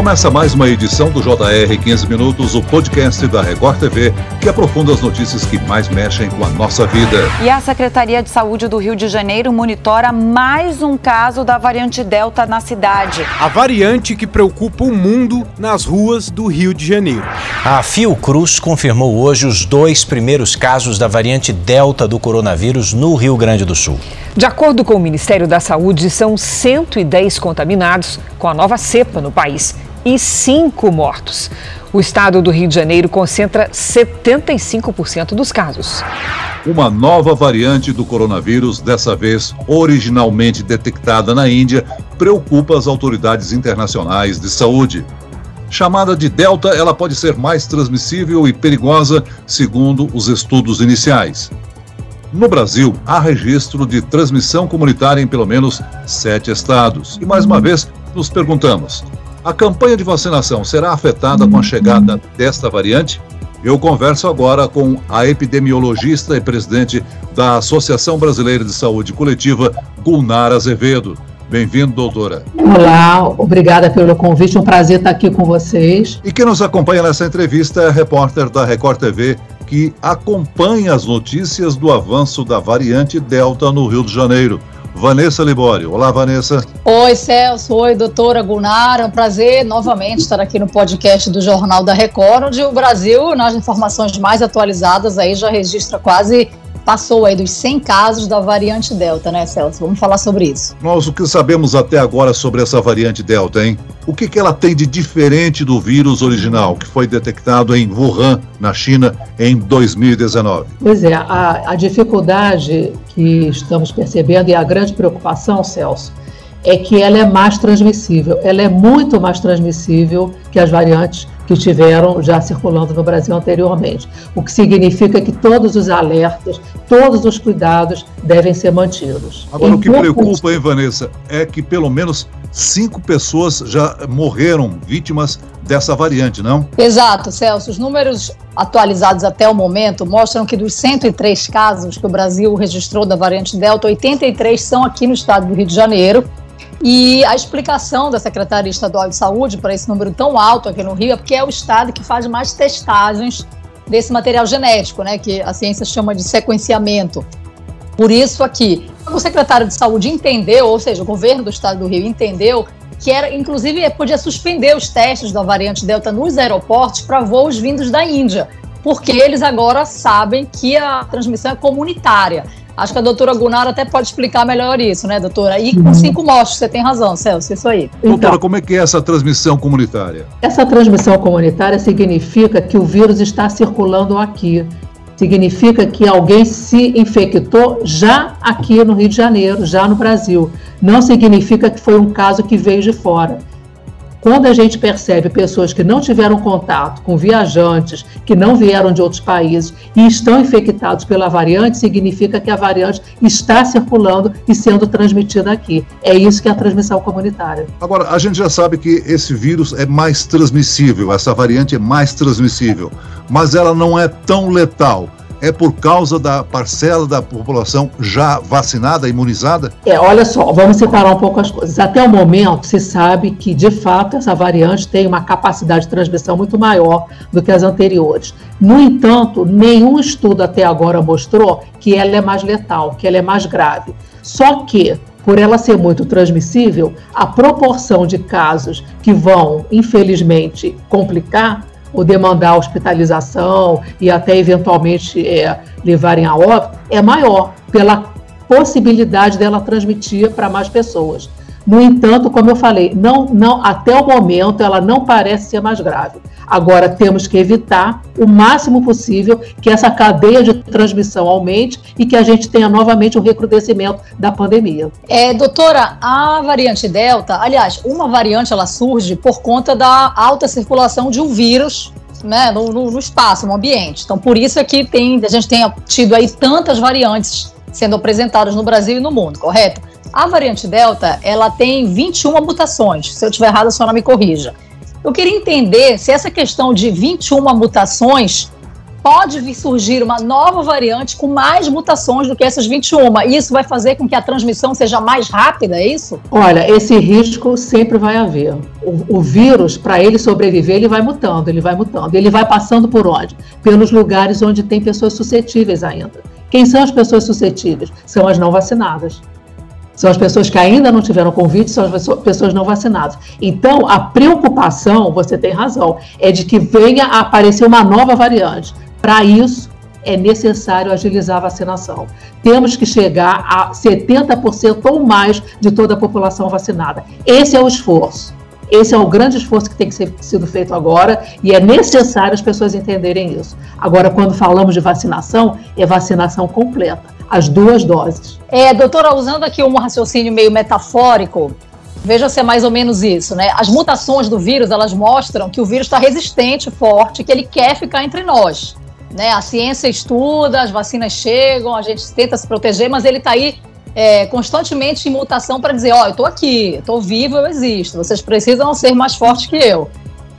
Começa mais uma edição do JR 15 Minutos, o podcast da Record TV, que aprofunda as notícias que mais mexem com a nossa vida. E a Secretaria de Saúde do Rio de Janeiro monitora mais um caso da variante Delta na cidade. A variante que preocupa o mundo nas ruas do Rio de Janeiro. A Fiocruz confirmou hoje os dois primeiros casos da variante Delta do coronavírus no Rio Grande do Sul. De acordo com o Ministério da Saúde, são 110 contaminados com a nova cepa no país e cinco mortos. O estado do Rio de Janeiro concentra 75% dos casos. Uma nova variante do coronavírus, dessa vez originalmente detectada na Índia, preocupa as autoridades internacionais de saúde. Chamada de Delta, ela pode ser mais transmissível e perigosa, segundo os estudos iniciais. No Brasil, há registro de transmissão comunitária em pelo menos sete estados. E mais uma vez, nos perguntamos: a campanha de vacinação será afetada com a chegada desta variante? Eu converso agora com a epidemiologista e presidente da Associação Brasileira de Saúde Coletiva, Gulnara Azevedo. Bem-vindo, doutora. Olá, obrigada pelo convite, um prazer estar aqui com vocês. E quem nos acompanha nessa entrevista é a repórter da Record TV, que acompanha as notícias do avanço da variante Delta no Rio de Janeiro. Vanessa Libório. Olá, Vanessa. Oi, Celso. Oi, doutora Gunnar. É um prazer novamente estar aqui no podcast do Jornal da Record, onde o Brasil, nas informações mais atualizadas, aí já registra quase passou aí dos 100 casos da variante Delta, né, Celso? Vamos falar sobre isso. Nós o que sabemos até agora sobre essa variante Delta, hein? O que, que ela tem de diferente do vírus original que foi detectado em Wuhan, na China, em 2019? Pois é, a, a dificuldade que estamos percebendo e a grande preocupação, Celso, é que ela é mais transmissível. Ela é muito mais transmissível que as variantes que estiveram já circulando no Brasil anteriormente. O que significa que todos os alertas, todos os cuidados devem ser mantidos. Agora, em o que preocupa, hein, Vanessa, é que pelo menos cinco pessoas já morreram vítimas dessa variante, não? Exato, Celso. Os números atualizados até o momento mostram que dos 103 casos que o Brasil registrou da variante Delta, 83 são aqui no estado do Rio de Janeiro e a explicação da Secretaria Estadual de Saúde para esse número tão alto aqui no Rio é porque é o estado que faz mais testagens desse material genético, né, que a ciência chama de sequenciamento. Por isso aqui, o secretário de Saúde entendeu, ou seja, o governo do estado do Rio entendeu que era, inclusive, podia suspender os testes da variante Delta nos aeroportos para voos vindos da Índia, porque eles agora sabem que a transmissão é comunitária. Acho que a doutora Gunnar até pode explicar melhor isso, né, doutora? E com uhum. cinco mortes, você tem razão, Celso, isso aí. Doutora, então, como é que é essa transmissão comunitária? Essa transmissão comunitária significa que o vírus está circulando aqui. Significa que alguém se infectou já aqui no Rio de Janeiro, já no Brasil. Não significa que foi um caso que veio de fora. Quando a gente percebe pessoas que não tiveram contato com viajantes que não vieram de outros países e estão infectados pela variante, significa que a variante está circulando e sendo transmitida aqui. É isso que é a transmissão comunitária. Agora, a gente já sabe que esse vírus é mais transmissível, essa variante é mais transmissível, mas ela não é tão letal é por causa da parcela da população já vacinada, imunizada? É, olha só, vamos separar um pouco as coisas. Até o momento, se sabe que, de fato, essa variante tem uma capacidade de transmissão muito maior do que as anteriores. No entanto, nenhum estudo até agora mostrou que ela é mais letal, que ela é mais grave. Só que, por ela ser muito transmissível, a proporção de casos que vão, infelizmente, complicar ou demandar hospitalização e até eventualmente é, levarem a óbito, é maior pela possibilidade dela transmitir para mais pessoas. No entanto, como eu falei, não, não, até o momento ela não parece ser mais grave. Agora temos que evitar o máximo possível que essa cadeia de transmissão aumente e que a gente tenha novamente um recrudescimento da pandemia. É, doutora, a variante Delta, aliás, uma variante ela surge por conta da alta circulação de um vírus né, no, no, espaço, no ambiente. Então, por isso é que tem, a gente tem tido aí tantas variantes sendo apresentadas no Brasil e no mundo, correto? A variante Delta, ela tem 21 mutações. Se eu estiver errado, a senhora me corrija. Eu queria entender se essa questão de 21 mutações pode vir surgir uma nova variante com mais mutações do que essas 21. E isso vai fazer com que a transmissão seja mais rápida, é isso? Olha, esse risco sempre vai haver. O, o vírus, para ele sobreviver, ele vai mutando, ele vai mutando. Ele vai passando por onde? Pelos lugares onde tem pessoas suscetíveis ainda. Quem são as pessoas suscetíveis? São as não vacinadas. São as pessoas que ainda não tiveram Covid, são as pessoas não vacinadas. Então, a preocupação, você tem razão, é de que venha a aparecer uma nova variante. Para isso, é necessário agilizar a vacinação. Temos que chegar a 70% ou mais de toda a população vacinada. Esse é o esforço. Esse é o grande esforço que tem que ser sido feito agora e é necessário as pessoas entenderem isso. Agora, quando falamos de vacinação, é vacinação completa, as duas doses. É, doutora, usando aqui um raciocínio meio metafórico, veja se é mais ou menos isso, né? As mutações do vírus, elas mostram que o vírus está resistente, forte, que ele quer ficar entre nós. Né? A ciência estuda, as vacinas chegam, a gente tenta se proteger, mas ele está aí é, constantemente em mutação para dizer: ó, oh, eu estou aqui, estou vivo, eu existo, vocês precisam ser mais fortes que eu.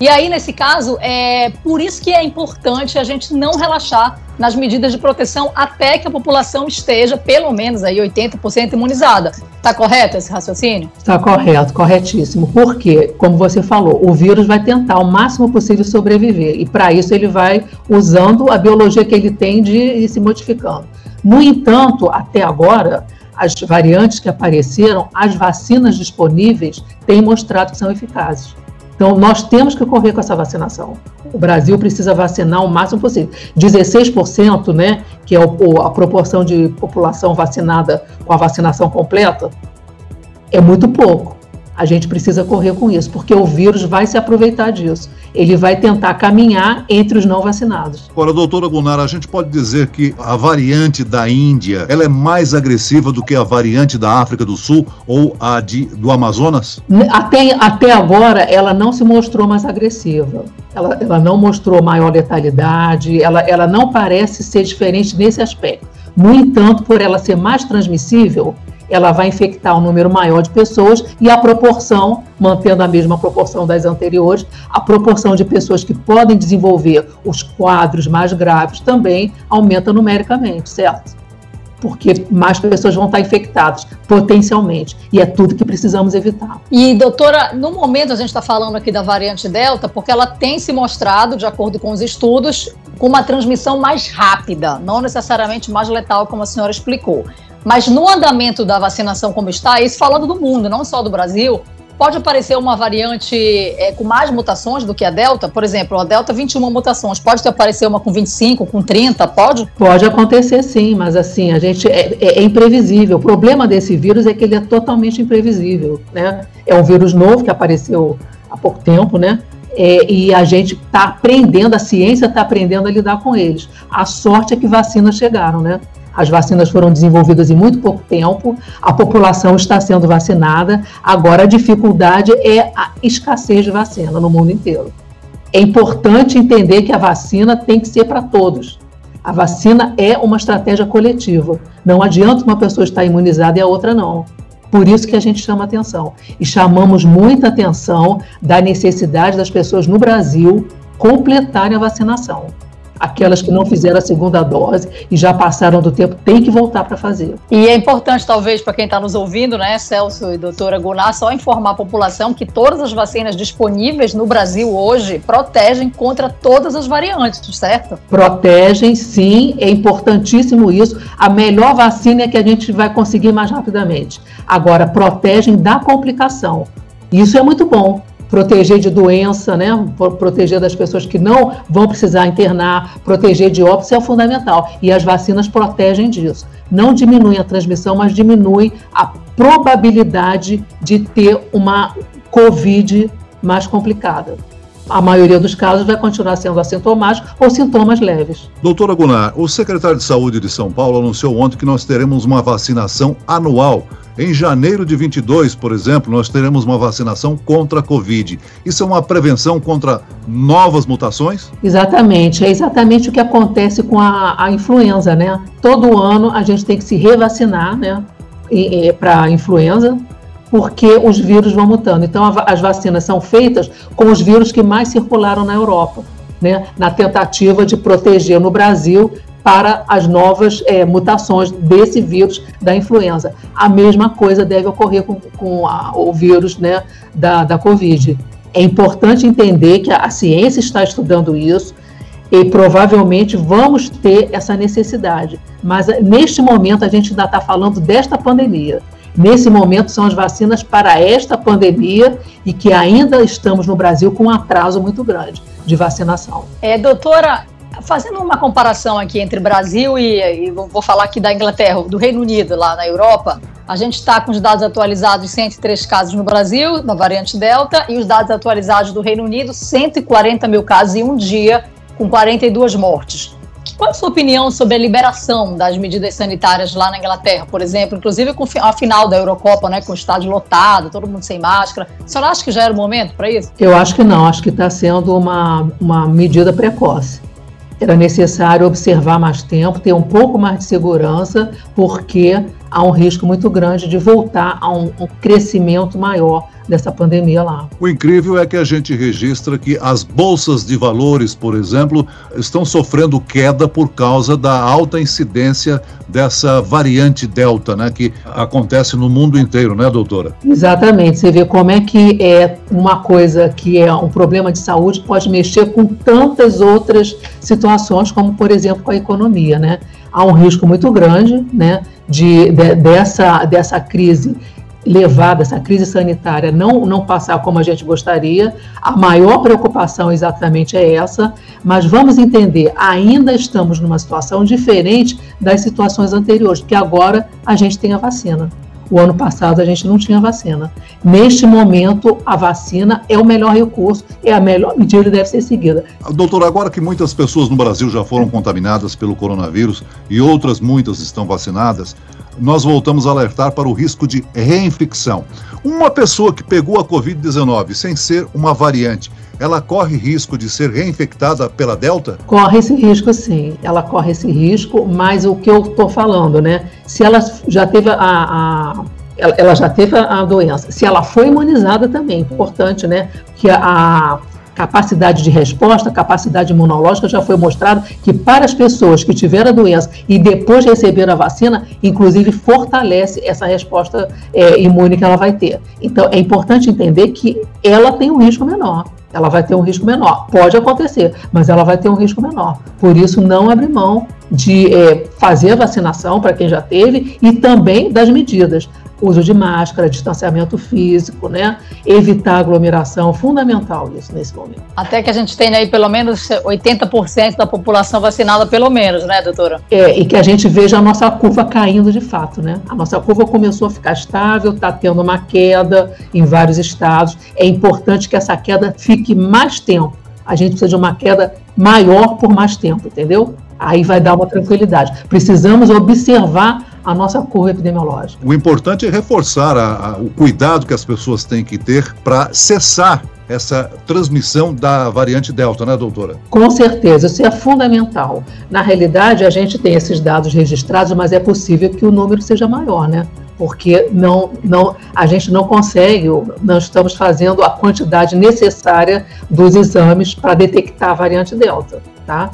E aí, nesse caso, é por isso que é importante a gente não relaxar nas medidas de proteção até que a população esteja, pelo menos, aí 80% imunizada. Está correto esse raciocínio? Está correto, corretíssimo. Porque, como você falou, o vírus vai tentar o máximo possível sobreviver. E para isso ele vai usando a biologia que ele tem de ir se modificando. No entanto, até agora, as variantes que apareceram, as vacinas disponíveis têm mostrado que são eficazes. Então, nós temos que correr com essa vacinação. O Brasil precisa vacinar o máximo possível. 16%, né, que é a proporção de população vacinada com a vacinação completa, é muito pouco. A gente precisa correr com isso, porque o vírus vai se aproveitar disso. Ele vai tentar caminhar entre os não vacinados. Agora, doutora Gunnar, a gente pode dizer que a variante da Índia ela é mais agressiva do que a variante da África do Sul ou a de, do Amazonas? Até, até agora, ela não se mostrou mais agressiva. Ela, ela não mostrou maior letalidade, ela, ela não parece ser diferente nesse aspecto. No entanto, por ela ser mais transmissível, ela vai infectar um número maior de pessoas e a proporção, mantendo a mesma proporção das anteriores, a proporção de pessoas que podem desenvolver os quadros mais graves também aumenta numericamente, certo? Porque mais pessoas vão estar infectadas potencialmente. E é tudo que precisamos evitar. E, doutora, no momento a gente está falando aqui da variante Delta, porque ela tem se mostrado, de acordo com os estudos, com uma transmissão mais rápida, não necessariamente mais letal, como a senhora explicou. Mas no andamento da vacinação como está, isso falando do mundo, não só do Brasil, pode aparecer uma variante é, com mais mutações do que a Delta? Por exemplo, a Delta 21 mutações, pode aparecer uma com 25, com 30, pode? Pode acontecer sim, mas assim, a gente é, é, é, imprevisível. O problema desse vírus é que ele é totalmente imprevisível, né? É um vírus novo que apareceu há pouco tempo, né? É, e a gente está aprendendo, a ciência está aprendendo a lidar com eles. A sorte é que vacinas chegaram, né? As vacinas foram desenvolvidas em muito pouco tempo, a população está sendo vacinada. Agora, a dificuldade é a escassez de vacina no mundo inteiro. É importante entender que a vacina tem que ser para todos. A vacina é uma estratégia coletiva. Não adianta uma pessoa estar imunizada e a outra não. Por isso que a gente chama atenção. E chamamos muita atenção da necessidade das pessoas no Brasil completarem a vacinação. Aquelas que não fizeram a segunda dose e já passaram do tempo têm que voltar para fazer. E é importante, talvez, para quem está nos ouvindo, né, Celso e doutora Gunnar, só informar a população que todas as vacinas disponíveis no Brasil hoje protegem contra todas as variantes, certo? Protegem, sim, é importantíssimo isso. A melhor vacina é que a gente vai conseguir mais rapidamente. Agora, protegem da complicação. Isso é muito bom proteger de doença, né? proteger das pessoas que não vão precisar internar, proteger de óbito, é fundamental. E as vacinas protegem disso. Não diminuem a transmissão, mas diminuem a probabilidade de ter uma Covid mais complicada a maioria dos casos vai continuar sendo assintomático ou sintomas leves. Doutora Gunnar, o secretário de Saúde de São Paulo anunciou ontem que nós teremos uma vacinação anual. Em janeiro de 22, por exemplo, nós teremos uma vacinação contra a Covid. Isso é uma prevenção contra novas mutações? Exatamente, é exatamente o que acontece com a, a influenza, né? Todo ano a gente tem que se revacinar, né? Para a influenza, porque os vírus vão mutando. Então, as vacinas são feitas com os vírus que mais circularam na Europa. né, na tentativa de proteger no Brasil para as novas é, mutações desse vírus da influenza. A mesma coisa deve ocorrer com, com a, o vírus né, da, da Covid. É importante entender que a, a ciência está estudando isso e provavelmente vamos ter essa necessidade. Mas neste momento a gente ainda está falando desta pandemia. Nesse momento são as vacinas para esta pandemia e que ainda estamos no Brasil com um atraso muito grande de vacinação. É, doutora, fazendo uma comparação aqui entre Brasil e, e vou falar aqui da Inglaterra, do Reino Unido, lá na Europa, a gente está com os dados atualizados, 103 casos no Brasil, da variante Delta, e os dados atualizados do Reino Unido, 140 mil casos em um dia, com 42 mortes. Qual a sua opinião sobre a liberação das medidas sanitárias lá na Inglaterra, por exemplo, inclusive com a final da Eurocopa, né, com o estádio lotado, todo mundo sem máscara? A senhora acha que já era o momento para isso? Eu acho que não, acho que está sendo uma, uma medida precoce. Era necessário observar mais tempo, ter um pouco mais de segurança, porque há um risco muito grande de voltar a um, um crescimento maior dessa pandemia lá. O incrível é que a gente registra que as bolsas de valores, por exemplo, estão sofrendo queda por causa da alta incidência dessa variante Delta, né, que acontece no mundo inteiro, né, doutora? Exatamente. Você vê como é que é uma coisa que é um problema de saúde pode mexer com tantas outras situações, como por exemplo com a economia, né? Há um risco muito grande, né, de, de dessa dessa crise levada, essa crise sanitária não, não passar como a gente gostaria. A maior preocupação exatamente é essa, mas vamos entender, ainda estamos numa situação diferente das situações anteriores, porque agora a gente tem a vacina. O ano passado a gente não tinha vacina. Neste momento, a vacina é o melhor recurso, é a melhor medida que deve ser seguida. Doutor, agora que muitas pessoas no Brasil já foram contaminadas pelo coronavírus e outras muitas estão vacinadas, nós voltamos a alertar para o risco de reinfecção. Uma pessoa que pegou a Covid-19 sem ser uma variante, ela corre risco de ser reinfectada pela Delta? Corre esse risco, sim. Ela corre esse risco, mas o que eu estou falando, né? Se ela já teve a, a ela já teve a doença. Se ela foi imunizada também, importante, né? Que a, capacidade de resposta, capacidade imunológica, já foi mostrado que para as pessoas que tiveram a doença e depois receberam a vacina, inclusive fortalece essa resposta é, imune que ela vai ter. Então, é importante entender que ela tem um risco menor. Ela vai ter um risco menor. Pode acontecer, mas ela vai ter um risco menor. Por isso, não abre mão de é, fazer a vacinação para quem já teve e também das medidas uso de máscara, distanciamento físico, né? Evitar aglomeração, fundamental isso nesse momento. Até que a gente tenha aí pelo menos 80% da população vacinada, pelo menos, né, doutora? É, e que a gente veja a nossa curva caindo de fato, né? A nossa curva começou a ficar estável, está tendo uma queda em vários estados. É importante que essa queda fique mais tempo. A gente precisa de uma queda maior por mais tempo, entendeu? Aí vai dar uma tranquilidade. Precisamos observar a nossa curva epidemiológica. O importante é reforçar a, a, o cuidado que as pessoas têm que ter para cessar essa transmissão da variante Delta, né, doutora? Com certeza, isso é fundamental. Na realidade, a gente tem esses dados registrados, mas é possível que o número seja maior, né? Porque não, não, a gente não consegue, não estamos fazendo a quantidade necessária dos exames para detectar a variante Delta, tá?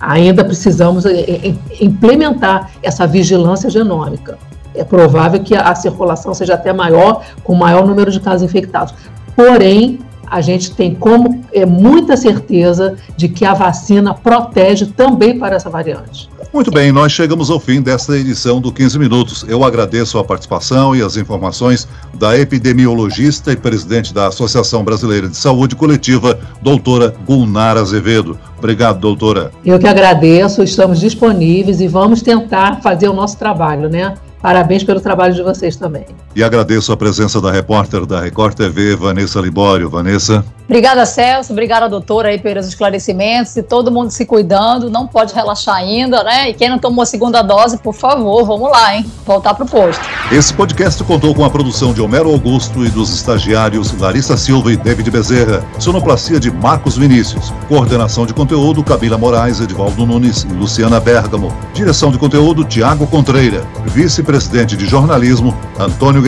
Ainda precisamos eh, eh, implementar essa vigilância genômica. É provável que a circulação seja até maior, com maior número de casos infectados. Porém, a gente tem como é, muita certeza de que a vacina protege também para essa variante. Muito bem, nós chegamos ao fim desta edição do 15 Minutos. Eu agradeço a participação e as informações da epidemiologista e presidente da Associação Brasileira de Saúde Coletiva, doutora Gulnar Azevedo. Obrigado, doutora. Eu que agradeço, estamos disponíveis e vamos tentar fazer o nosso trabalho, né? Parabéns pelo trabalho de vocês também. E agradeço a presença da repórter da Record TV, Vanessa Libório. Vanessa. Obrigada, Celso. Obrigada, doutora, aí pelos esclarecimentos. E todo mundo se cuidando, não pode relaxar ainda, né? E quem não tomou a segunda dose, por favor, vamos lá, hein? Voltar pro posto. Esse podcast contou com a produção de Homero Augusto e dos estagiários Larissa Silva e David Bezerra. Sonoplastia de Marcos Vinícius. Coordenação de conteúdo, Camila Moraes, Edvaldo Nunes e Luciana Bergamo. Direção de conteúdo, Tiago Contreira. Vice-presidente de jornalismo, Antônio